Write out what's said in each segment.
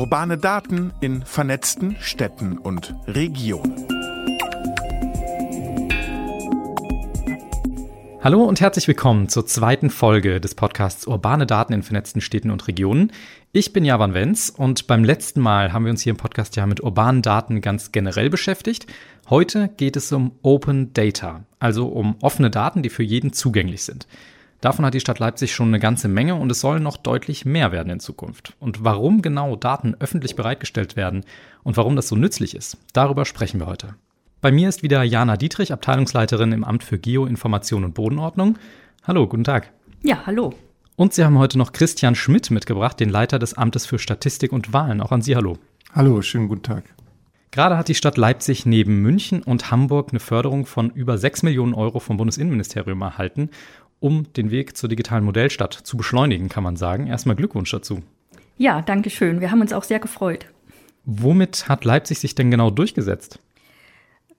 Urbane Daten in vernetzten Städten und Regionen. Hallo und herzlich willkommen zur zweiten Folge des Podcasts Urbane Daten in vernetzten Städten und Regionen. Ich bin Javan Wenz und beim letzten Mal haben wir uns hier im Podcast ja mit urbanen Daten ganz generell beschäftigt. Heute geht es um Open Data, also um offene Daten, die für jeden zugänglich sind. Davon hat die Stadt Leipzig schon eine ganze Menge und es soll noch deutlich mehr werden in Zukunft. Und warum genau Daten öffentlich bereitgestellt werden und warum das so nützlich ist, darüber sprechen wir heute. Bei mir ist wieder Jana Dietrich, Abteilungsleiterin im Amt für Geoinformation und Bodenordnung. Hallo, guten Tag. Ja, hallo. Und Sie haben heute noch Christian Schmidt mitgebracht, den Leiter des Amtes für Statistik und Wahlen. Auch an Sie hallo. Hallo, schönen guten Tag. Gerade hat die Stadt Leipzig neben München und Hamburg eine Förderung von über 6 Millionen Euro vom Bundesinnenministerium erhalten um den Weg zur digitalen Modellstadt zu beschleunigen, kann man sagen. Erstmal Glückwunsch dazu. Ja, danke schön. Wir haben uns auch sehr gefreut. Womit hat Leipzig sich denn genau durchgesetzt?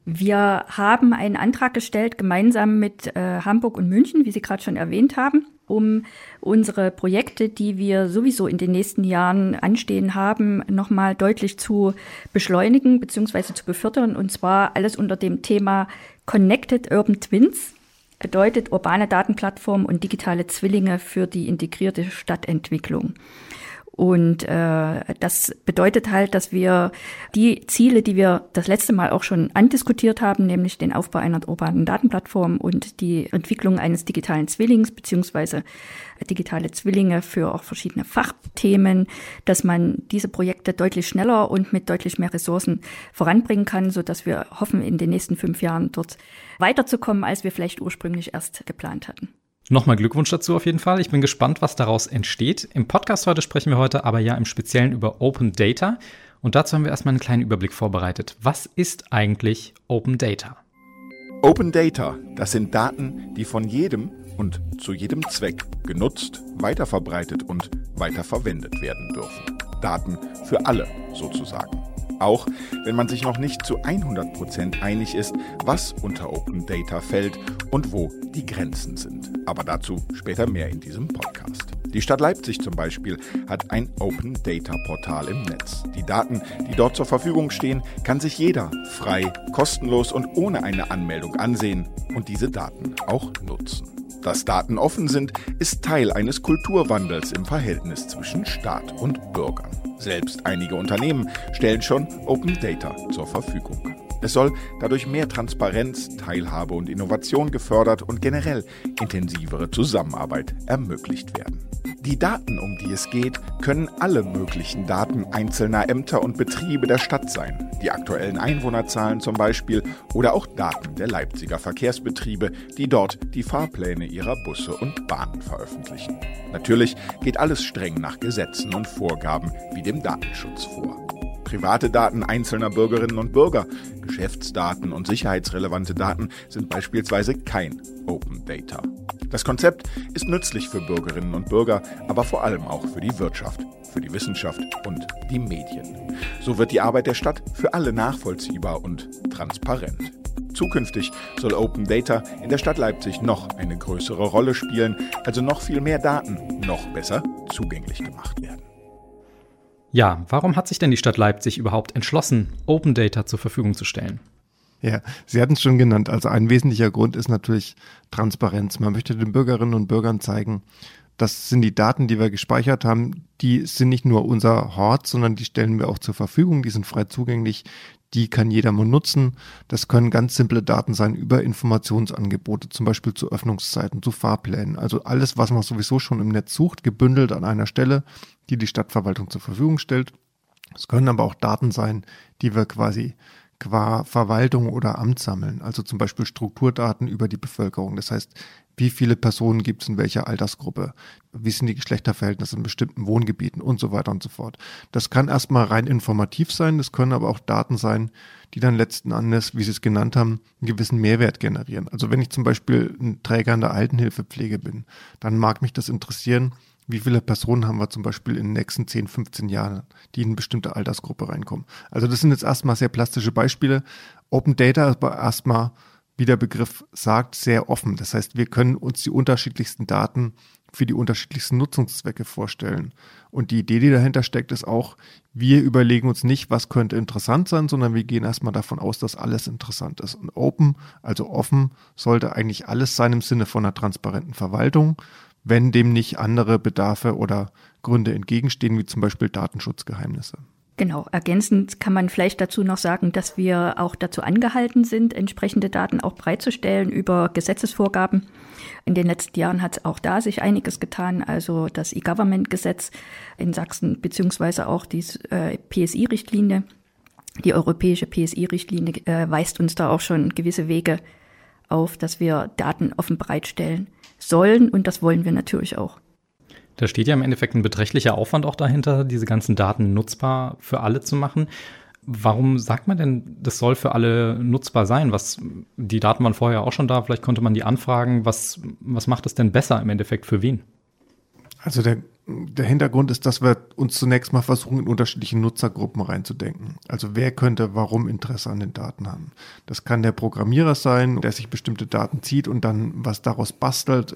Wir haben einen Antrag gestellt, gemeinsam mit äh, Hamburg und München, wie Sie gerade schon erwähnt haben, um unsere Projekte, die wir sowieso in den nächsten Jahren anstehen haben, nochmal deutlich zu beschleunigen bzw. zu befördern. Und zwar alles unter dem Thema Connected Urban Twins bedeutet urbane Datenplattform und digitale Zwillinge für die integrierte Stadtentwicklung. Und äh, das bedeutet halt, dass wir die Ziele, die wir das letzte Mal auch schon andiskutiert haben, nämlich den Aufbau einer urbanen Datenplattform und die Entwicklung eines digitalen Zwillings beziehungsweise digitale Zwillinge für auch verschiedene Fachthemen, dass man diese Projekte deutlich schneller und mit deutlich mehr Ressourcen voranbringen kann, so dass wir hoffen, in den nächsten fünf Jahren dort weiterzukommen, als wir vielleicht ursprünglich erst geplant hatten. Nochmal Glückwunsch dazu auf jeden Fall. Ich bin gespannt, was daraus entsteht. Im Podcast heute sprechen wir heute aber ja im Speziellen über Open Data. Und dazu haben wir erstmal einen kleinen Überblick vorbereitet. Was ist eigentlich Open Data? Open Data, das sind Daten, die von jedem und zu jedem Zweck genutzt, weiterverbreitet und weiterverwendet werden dürfen. Daten für alle sozusagen. Auch wenn man sich noch nicht zu 100% einig ist, was unter Open Data fällt und wo die Grenzen sind. Aber dazu später mehr in diesem Podcast. Die Stadt Leipzig zum Beispiel hat ein Open Data Portal im Netz. Die Daten, die dort zur Verfügung stehen, kann sich jeder frei, kostenlos und ohne eine Anmeldung ansehen und diese Daten auch nutzen. Dass Daten offen sind, ist Teil eines Kulturwandels im Verhältnis zwischen Staat und Bürgern. Selbst einige Unternehmen stellen schon Open Data zur Verfügung. Es soll dadurch mehr Transparenz, Teilhabe und Innovation gefördert und generell intensivere Zusammenarbeit ermöglicht werden. Die Daten, um die es geht, können alle möglichen Daten einzelner Ämter und Betriebe der Stadt sein. Die aktuellen Einwohnerzahlen zum Beispiel oder auch Daten der Leipziger Verkehrsbetriebe, die dort die Fahrpläne ihrer Busse und Bahnen veröffentlichen. Natürlich geht alles streng nach Gesetzen und Vorgaben wie dem Datenschutz vor. Private Daten einzelner Bürgerinnen und Bürger, Geschäftsdaten und sicherheitsrelevante Daten sind beispielsweise kein Open Data. Das Konzept ist nützlich für Bürgerinnen und Bürger, aber vor allem auch für die Wirtschaft, für die Wissenschaft und die Medien. So wird die Arbeit der Stadt für alle nachvollziehbar und transparent. Zukünftig soll Open Data in der Stadt Leipzig noch eine größere Rolle spielen, also noch viel mehr Daten noch besser zugänglich gemacht werden. Ja, warum hat sich denn die Stadt Leipzig überhaupt entschlossen, Open Data zur Verfügung zu stellen? Ja, Sie hatten es schon genannt. Also ein wesentlicher Grund ist natürlich Transparenz. Man möchte den Bürgerinnen und Bürgern zeigen, das sind die Daten, die wir gespeichert haben, die sind nicht nur unser Hort, sondern die stellen wir auch zur Verfügung, die sind frei zugänglich, die kann jeder mal nutzen. Das können ganz simple Daten sein über Informationsangebote, zum Beispiel zu Öffnungszeiten, zu Fahrplänen. Also alles, was man sowieso schon im Netz sucht, gebündelt an einer Stelle, die die Stadtverwaltung zur Verfügung stellt. Es können aber auch Daten sein, die wir quasi qua Verwaltung oder Amt sammeln, also zum Beispiel Strukturdaten über die Bevölkerung. Das heißt, wie viele Personen gibt es in welcher Altersgruppe, wie sind die Geschlechterverhältnisse in bestimmten Wohngebieten und so weiter und so fort. Das kann erstmal rein informativ sein, das können aber auch Daten sein, die dann letzten Endes, wie Sie es genannt haben, einen gewissen Mehrwert generieren. Also wenn ich zum Beispiel ein Träger in der Altenhilfepflege bin, dann mag mich das interessieren, wie viele Personen haben wir zum Beispiel in den nächsten 10, 15 Jahren, die in eine bestimmte Altersgruppe reinkommen. Also das sind jetzt erstmal sehr plastische Beispiele. Open Data ist aber erstmal wie der Begriff sagt, sehr offen. Das heißt, wir können uns die unterschiedlichsten Daten für die unterschiedlichsten Nutzungszwecke vorstellen. Und die Idee, die dahinter steckt, ist auch, wir überlegen uns nicht, was könnte interessant sein, sondern wir gehen erstmal davon aus, dass alles interessant ist. Und open, also offen, sollte eigentlich alles sein im Sinne von einer transparenten Verwaltung, wenn dem nicht andere Bedarfe oder Gründe entgegenstehen, wie zum Beispiel Datenschutzgeheimnisse. Genau, ergänzend kann man vielleicht dazu noch sagen, dass wir auch dazu angehalten sind, entsprechende Daten auch bereitzustellen über Gesetzesvorgaben. In den letzten Jahren hat auch da sich einiges getan, also das E-Government-Gesetz in Sachsen beziehungsweise auch die äh, PSI-Richtlinie. Die europäische PSI-Richtlinie äh, weist uns da auch schon gewisse Wege auf, dass wir Daten offen bereitstellen sollen und das wollen wir natürlich auch. Da steht ja im Endeffekt ein beträchtlicher Aufwand auch dahinter, diese ganzen Daten nutzbar für alle zu machen. Warum sagt man denn, das soll für alle nutzbar sein? Was, die Daten waren vorher auch schon da, vielleicht konnte man die anfragen. Was, was macht es denn besser im Endeffekt für wen? Also der der Hintergrund ist, dass wir uns zunächst mal versuchen, in unterschiedliche Nutzergruppen reinzudenken. Also wer könnte warum Interesse an den Daten haben? Das kann der Programmierer sein, der sich bestimmte Daten zieht und dann was daraus bastelt.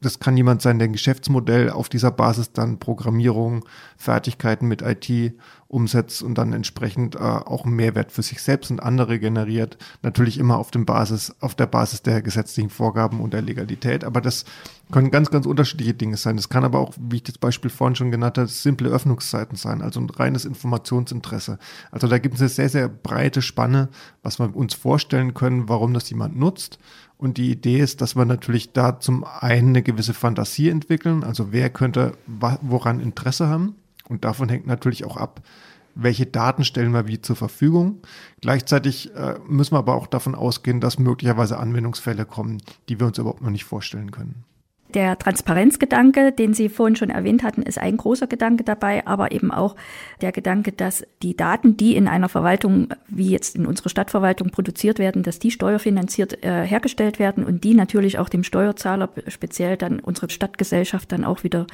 Das kann jemand sein, der ein Geschäftsmodell auf dieser Basis dann Programmierung, Fertigkeiten mit IT umsetzt und dann entsprechend äh, auch einen Mehrwert für sich selbst und andere generiert. Natürlich immer auf dem Basis, auf der Basis der gesetzlichen Vorgaben und der Legalität. Aber das können ganz, ganz unterschiedliche Dinge sein. Das kann aber auch, wie ich das Beispiel vorhin schon genannt habe, simple Öffnungszeiten sein, also ein reines Informationsinteresse. Also da gibt es eine sehr, sehr breite Spanne, was wir uns vorstellen können, warum das jemand nutzt. Und die Idee ist, dass wir natürlich da zum einen eine gewisse Fantasie entwickeln, also wer könnte woran Interesse haben und davon hängt natürlich auch ab, welche Daten stellen wir wie zur Verfügung. Gleichzeitig äh, müssen wir aber auch davon ausgehen, dass möglicherweise Anwendungsfälle kommen, die wir uns überhaupt noch nicht vorstellen können. Der Transparenzgedanke, den Sie vorhin schon erwähnt hatten, ist ein großer Gedanke dabei, aber eben auch der Gedanke, dass die Daten, die in einer Verwaltung, wie jetzt in unserer Stadtverwaltung produziert werden, dass die steuerfinanziert äh, hergestellt werden und die natürlich auch dem Steuerzahler, speziell dann unsere Stadtgesellschaft, dann auch wieder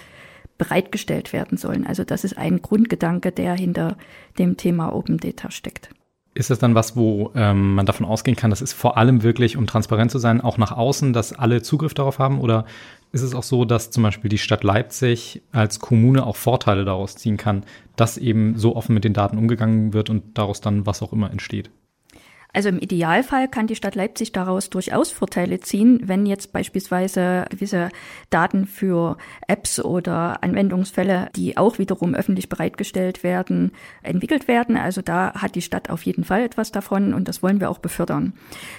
bereitgestellt werden sollen. Also das ist ein Grundgedanke, der hinter dem Thema Open Data steckt. Ist das dann was, wo ähm, man davon ausgehen kann, das ist vor allem wirklich, um transparent zu sein, auch nach außen, dass alle Zugriff darauf haben? Oder ist es auch so, dass zum Beispiel die Stadt Leipzig als Kommune auch Vorteile daraus ziehen kann, dass eben so offen mit den Daten umgegangen wird und daraus dann was auch immer entsteht? Also im Idealfall kann die Stadt Leipzig daraus durchaus Vorteile ziehen, wenn jetzt beispielsweise gewisse Daten für Apps oder Anwendungsfälle, die auch wiederum öffentlich bereitgestellt werden, entwickelt werden. Also da hat die Stadt auf jeden Fall etwas davon und das wollen wir auch befördern.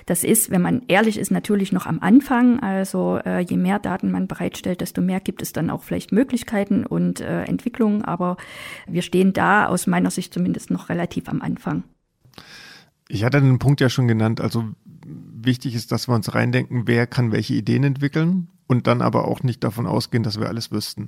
Das ist, wenn man ehrlich ist, natürlich noch am Anfang. Also äh, je mehr Daten man bereitstellt, desto mehr gibt es dann auch vielleicht Möglichkeiten und äh, Entwicklungen. Aber wir stehen da aus meiner Sicht zumindest noch relativ am Anfang. Ich hatte den Punkt ja schon genannt. Also wichtig ist, dass wir uns reindenken, wer kann welche Ideen entwickeln und dann aber auch nicht davon ausgehen, dass wir alles wüssten.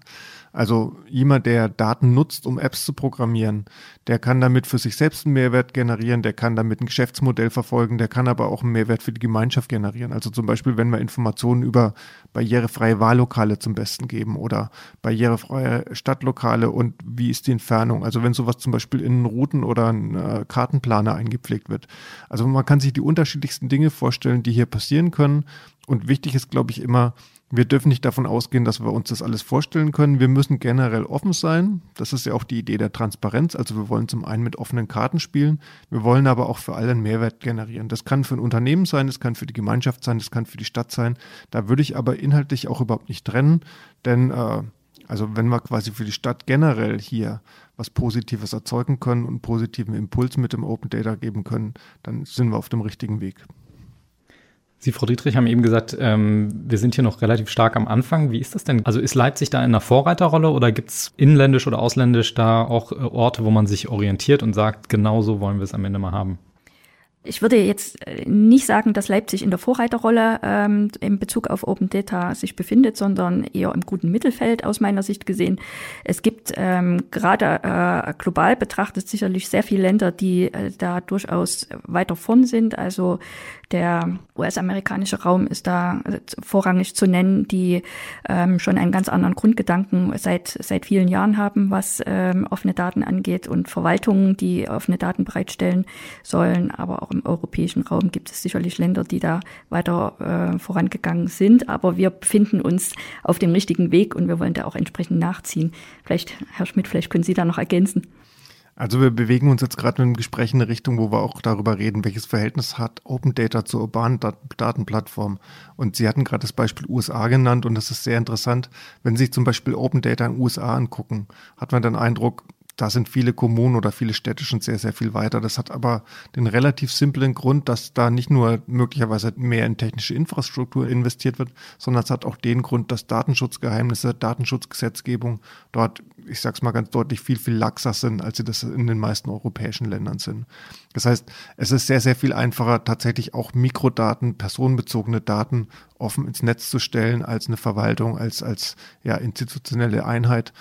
Also jemand, der Daten nutzt, um Apps zu programmieren, der kann damit für sich selbst einen Mehrwert generieren, der kann damit ein Geschäftsmodell verfolgen, der kann aber auch einen Mehrwert für die Gemeinschaft generieren. Also zum Beispiel, wenn wir Informationen über barrierefreie Wahllokale zum Besten geben oder barrierefreie Stadtlokale und wie ist die Entfernung. Also wenn sowas zum Beispiel in Routen oder einen äh, Kartenplaner eingepflegt wird. Also man kann sich die unterschiedlichsten Dinge vorstellen, die hier passieren können. Und wichtig ist, glaube ich, immer, wir dürfen nicht davon ausgehen, dass wir uns das alles vorstellen können. Wir müssen generell offen sein. Das ist ja auch die Idee der Transparenz. Also wir wollen zum einen mit offenen Karten spielen. Wir wollen aber auch für alle einen Mehrwert generieren. Das kann für ein Unternehmen sein, das kann für die Gemeinschaft sein, das kann für die Stadt sein. Da würde ich aber inhaltlich auch überhaupt nicht trennen. Denn äh, also wenn wir quasi für die Stadt generell hier was Positives erzeugen können und positiven Impuls mit dem Open Data geben können, dann sind wir auf dem richtigen Weg. Sie, Frau Dietrich, haben eben gesagt, ähm, wir sind hier noch relativ stark am Anfang. Wie ist das denn? Also ist Leipzig da in einer Vorreiterrolle oder gibt es inländisch oder ausländisch da auch äh, Orte, wo man sich orientiert und sagt, genau so wollen wir es am Ende mal haben? Ich würde jetzt äh, nicht sagen, dass Leipzig in der Vorreiterrolle ähm, in Bezug auf Open Data sich befindet, sondern eher im guten Mittelfeld aus meiner Sicht gesehen. Es gibt ähm, gerade äh, global betrachtet sicherlich sehr viele Länder, die äh, da durchaus weiter vorn sind. Also Der US-amerikanische Raum ist da vorrangig zu nennen, die ähm, schon einen ganz anderen Grundgedanken seit, seit vielen Jahren haben, was ähm, offene Daten angeht und Verwaltungen, die offene Daten bereitstellen sollen. Aber auch im europäischen Raum gibt es sicherlich Länder, die da weiter äh, vorangegangen sind. Aber wir befinden uns auf dem richtigen Weg und wir wollen da auch entsprechend nachziehen. Vielleicht, Herr Schmidt, vielleicht können Sie da noch ergänzen. Also wir bewegen uns jetzt gerade mit dem Gespräch in eine Richtung, wo wir auch darüber reden, welches Verhältnis hat Open Data zur urbanen Datenplattform. Und Sie hatten gerade das Beispiel USA genannt und das ist sehr interessant. Wenn Sie sich zum Beispiel Open Data in den USA angucken, hat man den Eindruck, da sind viele Kommunen oder viele Städte schon sehr, sehr viel weiter. Das hat aber den relativ simplen Grund, dass da nicht nur möglicherweise mehr in technische Infrastruktur investiert wird, sondern es hat auch den Grund, dass Datenschutzgeheimnisse, Datenschutzgesetzgebung dort, ich sag's mal ganz deutlich, viel, viel laxer sind, als sie das in den meisten europäischen Ländern sind. Das heißt, es ist sehr, sehr viel einfacher, tatsächlich auch Mikrodaten, personenbezogene Daten offen ins Netz zu stellen als eine Verwaltung, als, als ja, institutionelle Einheit.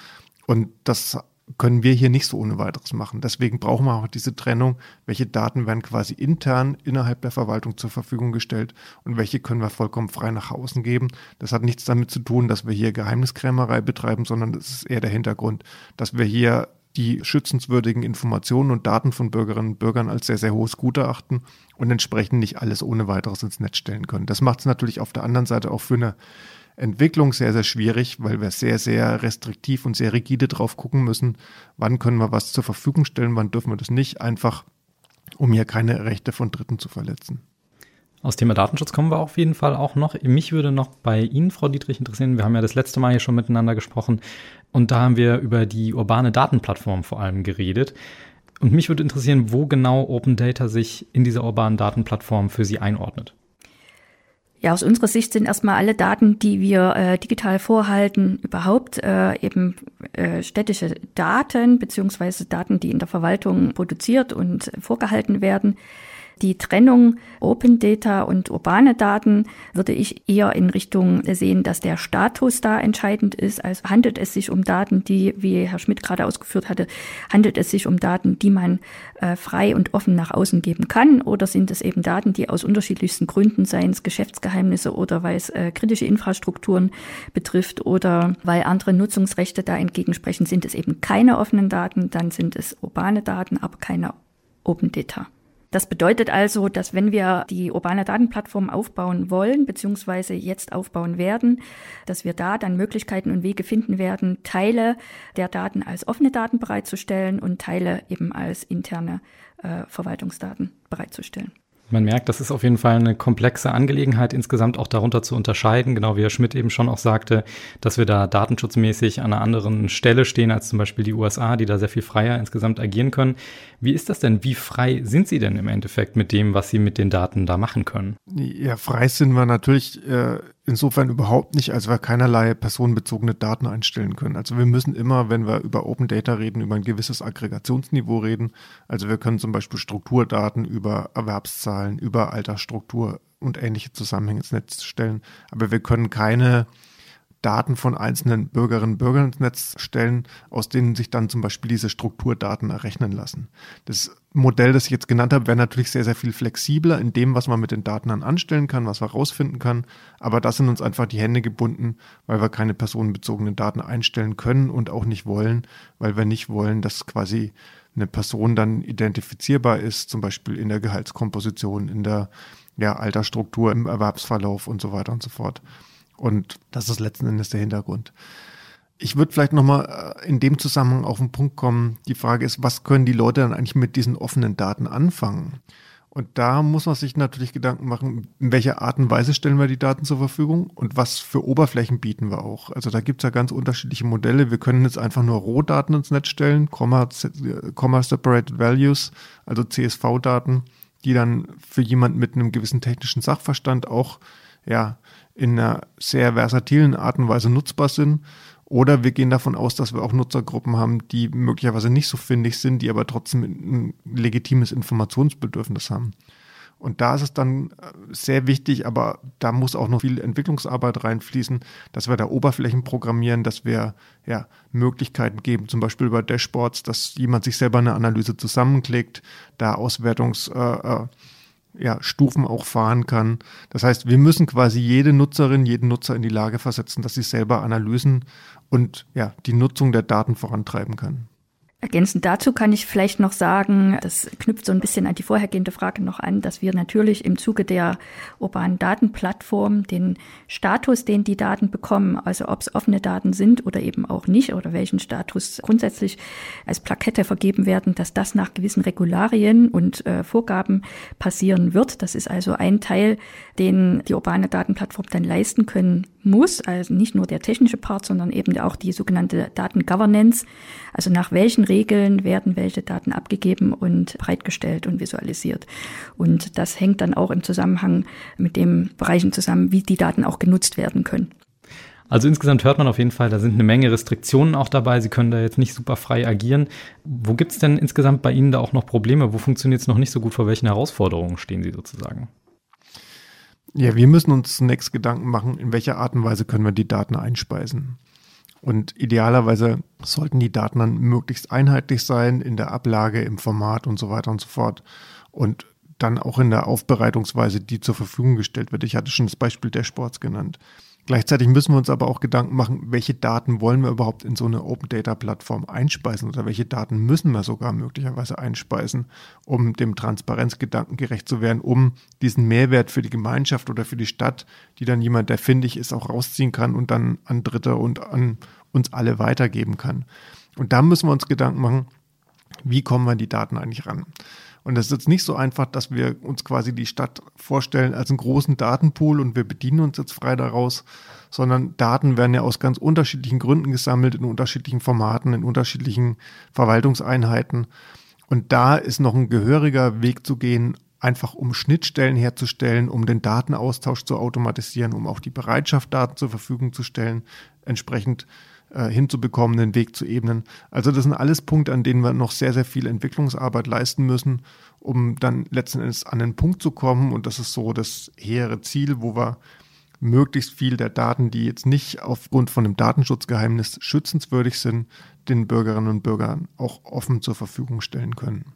Und das können wir hier nicht so ohne weiteres machen. Deswegen brauchen wir auch diese Trennung, welche Daten werden quasi intern innerhalb der Verwaltung zur Verfügung gestellt und welche können wir vollkommen frei nach außen geben. Das hat nichts damit zu tun, dass wir hier Geheimniskrämerei betreiben, sondern das ist eher der Hintergrund, dass wir hier die schützenswürdigen Informationen und Daten von Bürgerinnen und Bürgern als sehr, sehr hohes Gut erachten und entsprechend nicht alles ohne weiteres ins Netz stellen können. Das macht es natürlich auf der anderen Seite auch für eine Entwicklung sehr, sehr schwierig, weil wir sehr, sehr restriktiv und sehr rigide drauf gucken müssen, wann können wir was zur Verfügung stellen, wann dürfen wir das nicht, einfach um hier keine Rechte von Dritten zu verletzen. Aus Thema Datenschutz kommen wir auf jeden Fall auch noch. Mich würde noch bei Ihnen, Frau Dietrich, interessieren. Wir haben ja das letzte Mal hier schon miteinander gesprochen und da haben wir über die urbane Datenplattform vor allem geredet. Und mich würde interessieren, wo genau Open Data sich in dieser urbanen Datenplattform für Sie einordnet. Ja, aus unserer Sicht sind erstmal alle Daten, die wir äh, digital vorhalten, überhaupt äh, eben äh, städtische Daten beziehungsweise Daten, die in der Verwaltung produziert und vorgehalten werden. Die Trennung Open Data und urbane Daten würde ich eher in Richtung sehen, dass der Status da entscheidend ist. Also handelt es sich um Daten, die, wie Herr Schmidt gerade ausgeführt hatte, handelt es sich um Daten, die man äh, frei und offen nach außen geben kann? Oder sind es eben Daten, die aus unterschiedlichsten Gründen, seien es Geschäftsgeheimnisse oder weil es äh, kritische Infrastrukturen betrifft oder weil andere Nutzungsrechte da entgegensprechen, sind es eben keine offenen Daten, dann sind es urbane Daten, aber keine Open Data. Das bedeutet also, dass wenn wir die urbane Datenplattform aufbauen wollen, beziehungsweise jetzt aufbauen werden, dass wir da dann Möglichkeiten und Wege finden werden, Teile der Daten als offene Daten bereitzustellen und Teile eben als interne äh, Verwaltungsdaten bereitzustellen. Man merkt, das ist auf jeden Fall eine komplexe Angelegenheit, insgesamt auch darunter zu unterscheiden, genau wie Herr Schmidt eben schon auch sagte, dass wir da datenschutzmäßig an einer anderen Stelle stehen als zum Beispiel die USA, die da sehr viel freier insgesamt agieren können. Wie ist das denn? Wie frei sind Sie denn im Endeffekt mit dem, was Sie mit den Daten da machen können? Ja, frei sind wir natürlich äh, insofern überhaupt nicht, als wir keinerlei personenbezogene Daten einstellen können. Also wir müssen immer, wenn wir über Open Data reden, über ein gewisses Aggregationsniveau reden. Also wir können zum Beispiel Strukturdaten über Erwerbszahlen, über Altersstruktur und ähnliche Zusammenhänge ins Netz stellen. Aber wir können keine Daten von einzelnen Bürgerinnen und Bürgern ins Netz stellen, aus denen sich dann zum Beispiel diese Strukturdaten errechnen lassen. Das Modell, das ich jetzt genannt habe, wäre natürlich sehr, sehr viel flexibler in dem, was man mit den Daten dann anstellen kann, was man rausfinden kann. Aber das sind uns einfach die Hände gebunden, weil wir keine personenbezogenen Daten einstellen können und auch nicht wollen, weil wir nicht wollen, dass quasi eine Person dann identifizierbar ist, zum Beispiel in der Gehaltskomposition, in der ja, Altersstruktur, im Erwerbsverlauf und so weiter und so fort. Und das ist letzten Endes der Hintergrund. Ich würde vielleicht nochmal äh, in dem Zusammenhang auf den Punkt kommen. Die Frage ist, was können die Leute dann eigentlich mit diesen offenen Daten anfangen? Und da muss man sich natürlich Gedanken machen, in welcher Art und Weise stellen wir die Daten zur Verfügung und was für Oberflächen bieten wir auch. Also da gibt es ja ganz unterschiedliche Modelle. Wir können jetzt einfach nur Rohdaten ins Netz stellen, Comma, Comma Separated Values, also CSV-Daten, die dann für jemanden mit einem gewissen technischen Sachverstand auch ja, in einer sehr versatilen Art und Weise nutzbar sind. Oder wir gehen davon aus, dass wir auch Nutzergruppen haben, die möglicherweise nicht so findig sind, die aber trotzdem ein legitimes Informationsbedürfnis haben. Und da ist es dann äh, sehr wichtig, aber da muss auch noch viel Entwicklungsarbeit reinfließen, dass wir da Oberflächen programmieren, dass wir ja, Möglichkeiten geben, zum Beispiel über Dashboards, dass jemand sich selber eine Analyse zusammenklickt, da Auswertungs, äh, äh ja, Stufen auch fahren kann. Das heißt, wir müssen quasi jede Nutzerin, jeden Nutzer in die Lage versetzen, dass sie selber Analysen und ja, die Nutzung der Daten vorantreiben kann. Ergänzend dazu kann ich vielleicht noch sagen, das knüpft so ein bisschen an die vorhergehende Frage noch an, dass wir natürlich im Zuge der urbanen Datenplattform den Status, den die Daten bekommen, also ob es offene Daten sind oder eben auch nicht oder welchen Status grundsätzlich als Plakette vergeben werden, dass das nach gewissen Regularien und äh, Vorgaben passieren wird. Das ist also ein Teil, den die urbane Datenplattform dann leisten können muss, also nicht nur der technische Part, sondern eben auch die sogenannte Datengovernance, also nach welchen Regeln werden welche Daten abgegeben und bereitgestellt und visualisiert. Und das hängt dann auch im Zusammenhang mit den Bereichen zusammen, wie die Daten auch genutzt werden können. Also insgesamt hört man auf jeden Fall, da sind eine Menge Restriktionen auch dabei. Sie können da jetzt nicht super frei agieren. Wo gibt es denn insgesamt bei Ihnen da auch noch Probleme? Wo funktioniert es noch nicht so gut? Vor welchen Herausforderungen stehen Sie sozusagen? Ja, wir müssen uns zunächst Gedanken machen, in welcher Art und Weise können wir die Daten einspeisen. Und idealerweise sollten die Daten dann möglichst einheitlich sein in der Ablage, im Format und so weiter und so fort. Und dann auch in der Aufbereitungsweise, die zur Verfügung gestellt wird. Ich hatte schon das Beispiel der Sports genannt. Gleichzeitig müssen wir uns aber auch Gedanken machen, welche Daten wollen wir überhaupt in so eine Open Data Plattform einspeisen oder welche Daten müssen wir sogar möglicherweise einspeisen, um dem Transparenzgedanken gerecht zu werden, um diesen Mehrwert für die Gemeinschaft oder für die Stadt, die dann jemand, der findig ist, auch rausziehen kann und dann an Dritte und an uns alle weitergeben kann. Und da müssen wir uns Gedanken machen, wie kommen wir an die Daten eigentlich ran? Und es ist jetzt nicht so einfach, dass wir uns quasi die Stadt vorstellen als einen großen Datenpool und wir bedienen uns jetzt frei daraus, sondern Daten werden ja aus ganz unterschiedlichen Gründen gesammelt, in unterschiedlichen Formaten, in unterschiedlichen Verwaltungseinheiten. Und da ist noch ein gehöriger Weg zu gehen, einfach um Schnittstellen herzustellen, um den Datenaustausch zu automatisieren, um auch die Bereitschaft, Daten zur Verfügung zu stellen, entsprechend äh, hinzubekommen, den Weg zu ebnen. Also das sind alles Punkte, an denen wir noch sehr, sehr viel Entwicklungsarbeit leisten müssen, um dann letzten Endes an den Punkt zu kommen. Und das ist so das hehre Ziel, wo wir möglichst viel der Daten, die jetzt nicht aufgrund von dem Datenschutzgeheimnis schützenswürdig sind, den Bürgerinnen und Bürgern auch offen zur Verfügung stellen können.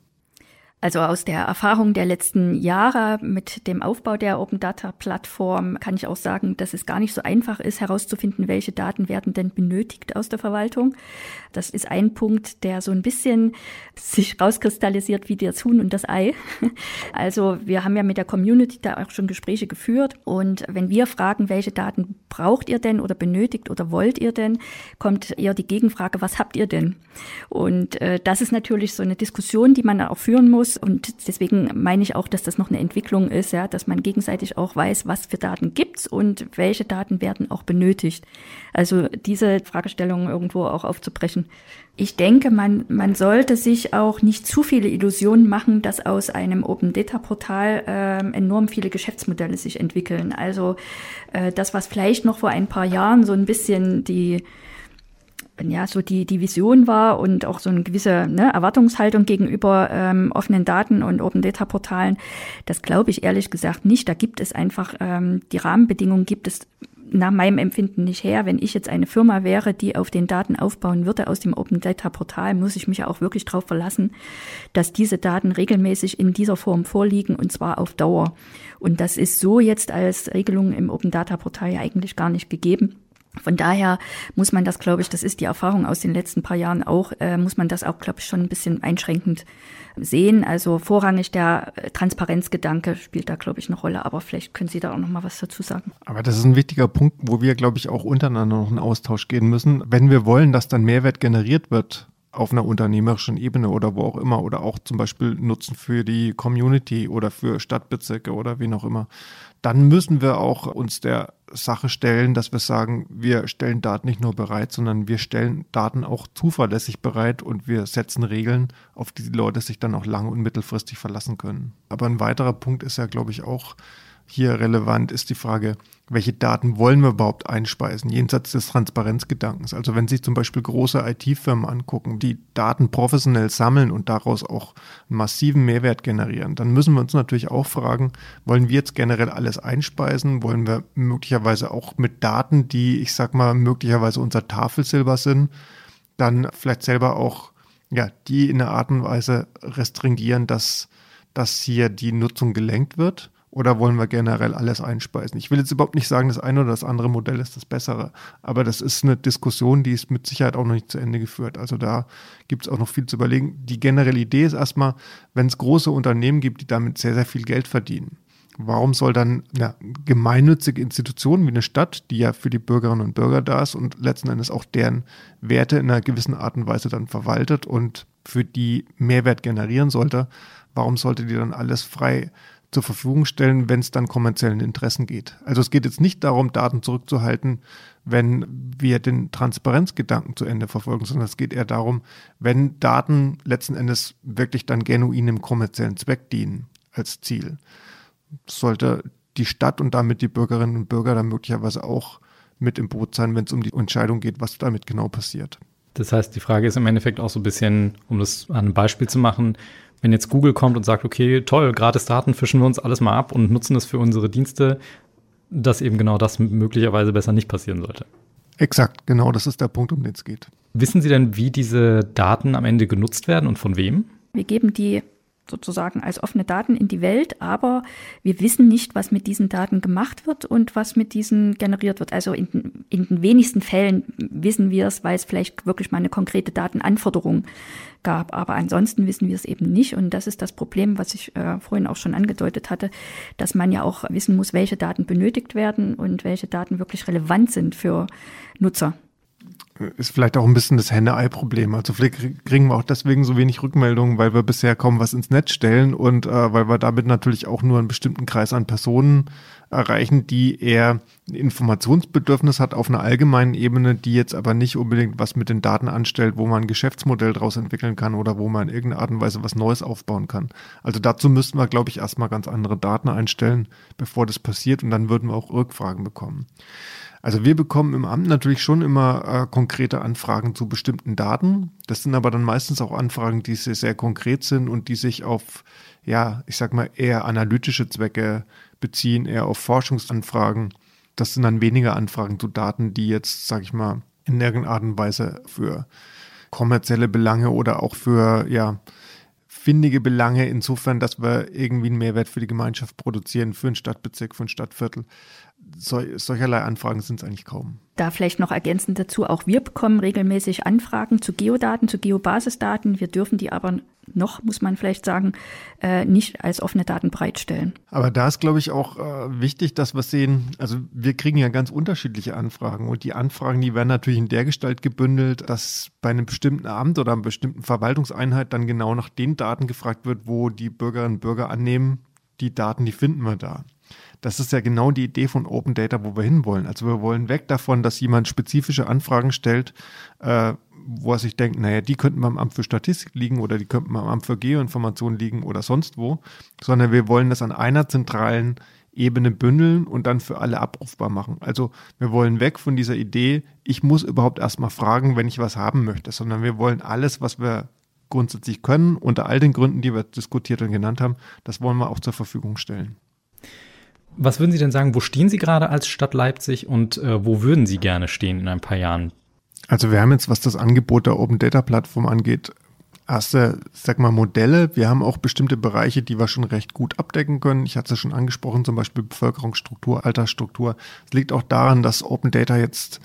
Also aus der Erfahrung der letzten Jahre mit dem Aufbau der Open Data Plattform kann ich auch sagen, dass es gar nicht so einfach ist, herauszufinden, welche Daten werden denn benötigt aus der Verwaltung. Das ist ein Punkt, der so ein bisschen sich rauskristallisiert wie der Huhn und das Ei. Also wir haben ja mit der Community da auch schon Gespräche geführt und wenn wir fragen, welche Daten braucht ihr denn oder benötigt oder wollt ihr denn, kommt eher die Gegenfrage, was habt ihr denn? Und äh, das ist natürlich so eine Diskussion, die man auch führen muss und deswegen meine ich auch, dass das noch eine Entwicklung ist, ja, dass man gegenseitig auch weiß, was für Daten gibt's und welche Daten werden auch benötigt. Also diese Fragestellung irgendwo auch aufzubrechen. Ich denke, man, man sollte sich auch nicht zu viele Illusionen machen, dass aus einem Open Data Portal äh, enorm viele Geschäftsmodelle sich entwickeln. Also äh, das, was vielleicht noch vor ein paar Jahren so ein bisschen die ja, so die, die Vision war und auch so eine gewisse ne, Erwartungshaltung gegenüber ähm, offenen Daten und Open Data Portalen, das glaube ich ehrlich gesagt nicht. Da gibt es einfach, ähm, die Rahmenbedingungen gibt es nach meinem Empfinden nicht her. Wenn ich jetzt eine Firma wäre, die auf den Daten aufbauen würde aus dem Open Data Portal, muss ich mich ja auch wirklich darauf verlassen, dass diese Daten regelmäßig in dieser Form vorliegen und zwar auf Dauer. Und das ist so jetzt als Regelung im Open Data Portal ja eigentlich gar nicht gegeben. Von daher muss man das, glaube ich, das ist die Erfahrung aus den letzten paar Jahren auch, äh, muss man das auch, glaube ich, schon ein bisschen einschränkend sehen. Also vorrangig der äh, Transparenzgedanke spielt da, glaube ich, eine Rolle. Aber vielleicht können Sie da auch noch mal was dazu sagen. Aber das ist ein wichtiger Punkt, wo wir, glaube ich, auch untereinander noch in Austausch gehen müssen. Wenn wir wollen, dass dann Mehrwert generiert wird auf einer unternehmerischen Ebene oder wo auch immer oder auch zum Beispiel Nutzen für die Community oder für Stadtbezirke oder wie noch immer, dann müssen wir auch uns der Sache stellen, dass wir sagen, wir stellen Daten nicht nur bereit, sondern wir stellen Daten auch zuverlässig bereit und wir setzen Regeln, auf die die Leute sich dann auch lang- und mittelfristig verlassen können. Aber ein weiterer Punkt ist ja, glaube ich, auch, hier relevant ist die Frage, welche Daten wollen wir überhaupt einspeisen, jenseits des Transparenzgedankens. Also wenn Sie zum Beispiel große IT-Firmen angucken, die Daten professionell sammeln und daraus auch einen massiven Mehrwert generieren, dann müssen wir uns natürlich auch fragen, wollen wir jetzt generell alles einspeisen? Wollen wir möglicherweise auch mit Daten, die, ich sag mal, möglicherweise unser Tafelsilber sind, dann vielleicht selber auch, ja, die in einer Art und Weise restringieren, dass dass hier die Nutzung gelenkt wird? Oder wollen wir generell alles einspeisen? Ich will jetzt überhaupt nicht sagen, das eine oder das andere Modell ist das bessere. Aber das ist eine Diskussion, die ist mit Sicherheit auch noch nicht zu Ende geführt. Also da gibt es auch noch viel zu überlegen. Die generelle Idee ist erstmal, wenn es große Unternehmen gibt, die damit sehr, sehr viel Geld verdienen. Warum soll dann eine gemeinnützige Institution wie eine Stadt, die ja für die Bürgerinnen und Bürger da ist und letzten Endes auch deren Werte in einer gewissen Art und Weise dann verwaltet und für die Mehrwert generieren sollte, warum sollte die dann alles frei zur Verfügung stellen, wenn es dann kommerziellen Interessen geht. Also es geht jetzt nicht darum, Daten zurückzuhalten, wenn wir den Transparenzgedanken zu Ende verfolgen, sondern es geht eher darum, wenn Daten letzten Endes wirklich dann genuin im kommerziellen Zweck dienen als Ziel, sollte die Stadt und damit die Bürgerinnen und Bürger dann möglicherweise auch mit im Boot sein, wenn es um die Entscheidung geht, was damit genau passiert. Das heißt, die Frage ist im Endeffekt auch so ein bisschen, um das an einem Beispiel zu machen, wenn jetzt Google kommt und sagt, okay, toll, gratis Daten fischen wir uns alles mal ab und nutzen es für unsere Dienste, dass eben genau das möglicherweise besser nicht passieren sollte. Exakt, genau, das ist der Punkt, um den es geht. Wissen Sie denn, wie diese Daten am Ende genutzt werden und von wem? Wir geben die sozusagen als offene Daten in die Welt, aber wir wissen nicht, was mit diesen Daten gemacht wird und was mit diesen generiert wird. Also in, in den wenigsten Fällen wissen wir es, weil es vielleicht wirklich mal eine konkrete Datenanforderung gab. Aber ansonsten wissen wir es eben nicht. Und das ist das Problem, was ich äh, vorhin auch schon angedeutet hatte, dass man ja auch wissen muss, welche Daten benötigt werden und welche Daten wirklich relevant sind für Nutzer ist vielleicht auch ein bisschen das Henne-Ei-Problem. Also vielleicht kriegen wir auch deswegen so wenig Rückmeldungen, weil wir bisher kaum was ins Netz stellen und äh, weil wir damit natürlich auch nur einen bestimmten Kreis an Personen erreichen, die eher ein Informationsbedürfnis hat auf einer allgemeinen Ebene, die jetzt aber nicht unbedingt was mit den Daten anstellt, wo man ein Geschäftsmodell daraus entwickeln kann oder wo man in irgendeiner Art und Weise was Neues aufbauen kann. Also dazu müssten wir, glaube ich, erstmal ganz andere Daten einstellen, bevor das passiert und dann würden wir auch Rückfragen bekommen. Also wir bekommen im Amt natürlich schon immer äh, konkrete Anfragen zu bestimmten Daten. Das sind aber dann meistens auch Anfragen, die sehr, sehr konkret sind und die sich auf, ja, ich sag mal, eher analytische Zwecke beziehen, eher auf Forschungsanfragen. Das sind dann weniger Anfragen zu Daten, die jetzt, sag ich mal, in irgendeiner Art und Weise für kommerzielle Belange oder auch für, ja, findige Belange insofern, dass wir irgendwie einen Mehrwert für die Gemeinschaft produzieren, für einen Stadtbezirk, für ein Stadtviertel sol solcherlei Anfragen sind es eigentlich kaum. Da vielleicht noch ergänzend dazu, auch wir bekommen regelmäßig Anfragen zu Geodaten, zu Geobasisdaten. Wir dürfen die aber noch, muss man vielleicht sagen, äh, nicht als offene Daten bereitstellen. Aber da ist, glaube ich, auch äh, wichtig, dass wir sehen, also wir kriegen ja ganz unterschiedliche Anfragen und die Anfragen, die werden natürlich in der Gestalt gebündelt, dass bei einem bestimmten Amt oder einer bestimmten Verwaltungseinheit dann genau nach den Daten gefragt wird, wo die Bürgerinnen und Bürger annehmen, die Daten, die finden wir da. Das ist ja genau die Idee von Open Data, wo wir hinwollen. Also wir wollen weg davon, dass jemand spezifische Anfragen stellt, äh, wo er sich denkt, naja, die könnten beim Amt für Statistik liegen oder die könnten beim Amt für Geoinformation liegen oder sonst wo, sondern wir wollen das an einer zentralen Ebene bündeln und dann für alle abrufbar machen. Also wir wollen weg von dieser Idee, ich muss überhaupt erstmal fragen, wenn ich was haben möchte, sondern wir wollen alles, was wir grundsätzlich können, unter all den Gründen, die wir diskutiert und genannt haben, das wollen wir auch zur Verfügung stellen. Was würden Sie denn sagen, wo stehen Sie gerade als Stadt Leipzig und äh, wo würden Sie gerne stehen in ein paar Jahren? Also wir haben jetzt, was das Angebot der Open Data Plattform angeht, erste, sag mal, Modelle. Wir haben auch bestimmte Bereiche, die wir schon recht gut abdecken können. Ich hatte es schon angesprochen, zum Beispiel Bevölkerungsstruktur, Altersstruktur. Es liegt auch daran, dass Open Data jetzt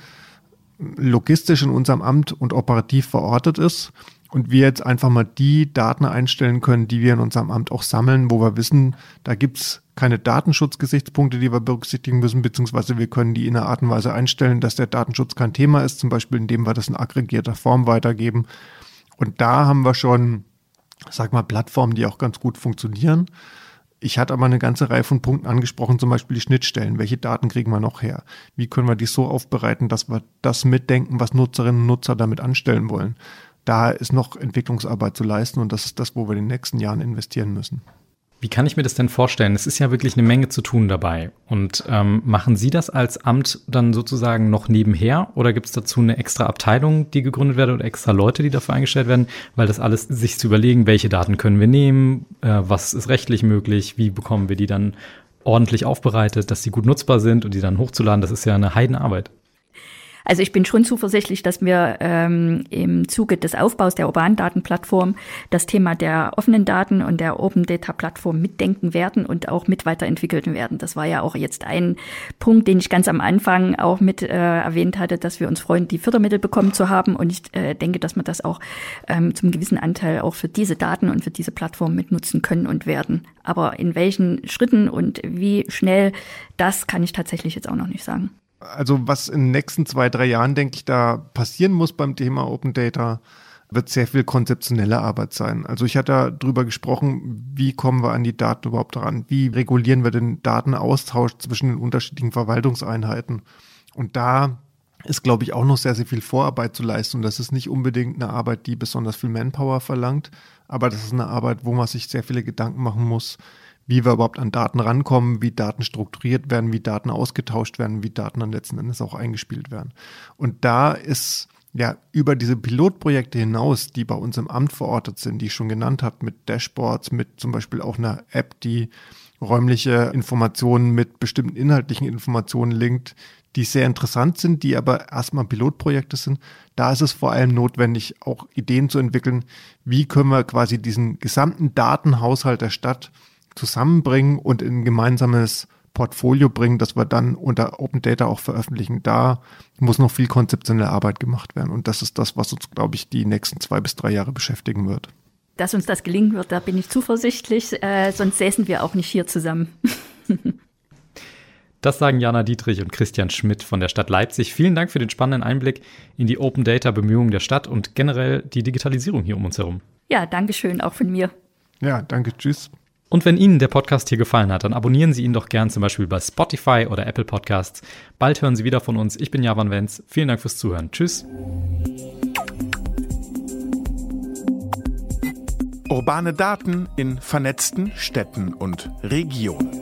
logistisch in unserem Amt und operativ verortet ist und wir jetzt einfach mal die Daten einstellen können, die wir in unserem Amt auch sammeln, wo wir wissen, da gibt's keine Datenschutzgesichtspunkte, die wir berücksichtigen müssen, beziehungsweise wir können die in einer Art und Weise einstellen, dass der Datenschutz kein Thema ist, zum Beispiel indem wir das in aggregierter Form weitergeben. Und da haben wir schon, sag mal, Plattformen, die auch ganz gut funktionieren. Ich hatte aber eine ganze Reihe von Punkten angesprochen, zum Beispiel die Schnittstellen. Welche Daten kriegen wir noch her? Wie können wir die so aufbereiten, dass wir das mitdenken, was Nutzerinnen und Nutzer damit anstellen wollen? da ist noch Entwicklungsarbeit zu leisten und das ist das, wo wir in den nächsten Jahren investieren müssen. Wie kann ich mir das denn vorstellen? Es ist ja wirklich eine Menge zu tun dabei. Und ähm, machen Sie das als Amt dann sozusagen noch nebenher oder gibt es dazu eine extra Abteilung, die gegründet wird oder extra Leute, die dafür eingestellt werden, weil das alles sich zu überlegen, welche Daten können wir nehmen, äh, was ist rechtlich möglich, wie bekommen wir die dann ordentlich aufbereitet, dass sie gut nutzbar sind und die dann hochzuladen, das ist ja eine Heidenarbeit. Also ich bin schon zuversichtlich, dass wir ähm, im Zuge des Aufbaus der urbanen Datenplattform das Thema der offenen Daten und der Open Data Plattform mitdenken werden und auch mit weiterentwickeln werden. Das war ja auch jetzt ein Punkt, den ich ganz am Anfang auch mit äh, erwähnt hatte, dass wir uns freuen, die Fördermittel bekommen zu haben. Und ich äh, denke, dass wir das auch ähm, zum gewissen Anteil auch für diese Daten und für diese Plattform mitnutzen können und werden. Aber in welchen Schritten und wie schnell, das kann ich tatsächlich jetzt auch noch nicht sagen. Also was in den nächsten zwei, drei Jahren, denke ich, da passieren muss beim Thema Open Data, wird sehr viel konzeptionelle Arbeit sein. Also ich hatte darüber gesprochen, wie kommen wir an die Daten überhaupt ran? Wie regulieren wir den Datenaustausch zwischen den unterschiedlichen Verwaltungseinheiten? Und da ist, glaube ich, auch noch sehr, sehr viel Vorarbeit zu leisten. Und das ist nicht unbedingt eine Arbeit, die besonders viel Manpower verlangt, aber das ist eine Arbeit, wo man sich sehr viele Gedanken machen muss, wie wir überhaupt an Daten rankommen, wie Daten strukturiert werden, wie Daten ausgetauscht werden, wie Daten dann letzten Endes auch eingespielt werden. Und da ist ja über diese Pilotprojekte hinaus, die bei uns im Amt verortet sind, die ich schon genannt habe, mit Dashboards, mit zum Beispiel auch einer App, die räumliche Informationen mit bestimmten inhaltlichen Informationen linkt, die sehr interessant sind, die aber erstmal Pilotprojekte sind. Da ist es vor allem notwendig, auch Ideen zu entwickeln, wie können wir quasi diesen gesamten Datenhaushalt der Stadt zusammenbringen und in ein gemeinsames Portfolio bringen, das wir dann unter Open Data auch veröffentlichen. Da muss noch viel konzeptionelle Arbeit gemacht werden. Und das ist das, was uns, glaube ich, die nächsten zwei bis drei Jahre beschäftigen wird. Dass uns das gelingen wird, da bin ich zuversichtlich, äh, sonst säßen wir auch nicht hier zusammen. Das sagen Jana Dietrich und Christian Schmidt von der Stadt Leipzig. Vielen Dank für den spannenden Einblick in die Open Data Bemühungen der Stadt und generell die Digitalisierung hier um uns herum. Ja, danke schön auch von mir. Ja, danke, tschüss. Und wenn Ihnen der Podcast hier gefallen hat, dann abonnieren Sie ihn doch gern zum Beispiel bei Spotify oder Apple Podcasts. Bald hören Sie wieder von uns. Ich bin Javan Wenz. Vielen Dank fürs Zuhören. Tschüss. Urbane Daten in vernetzten Städten und Regionen.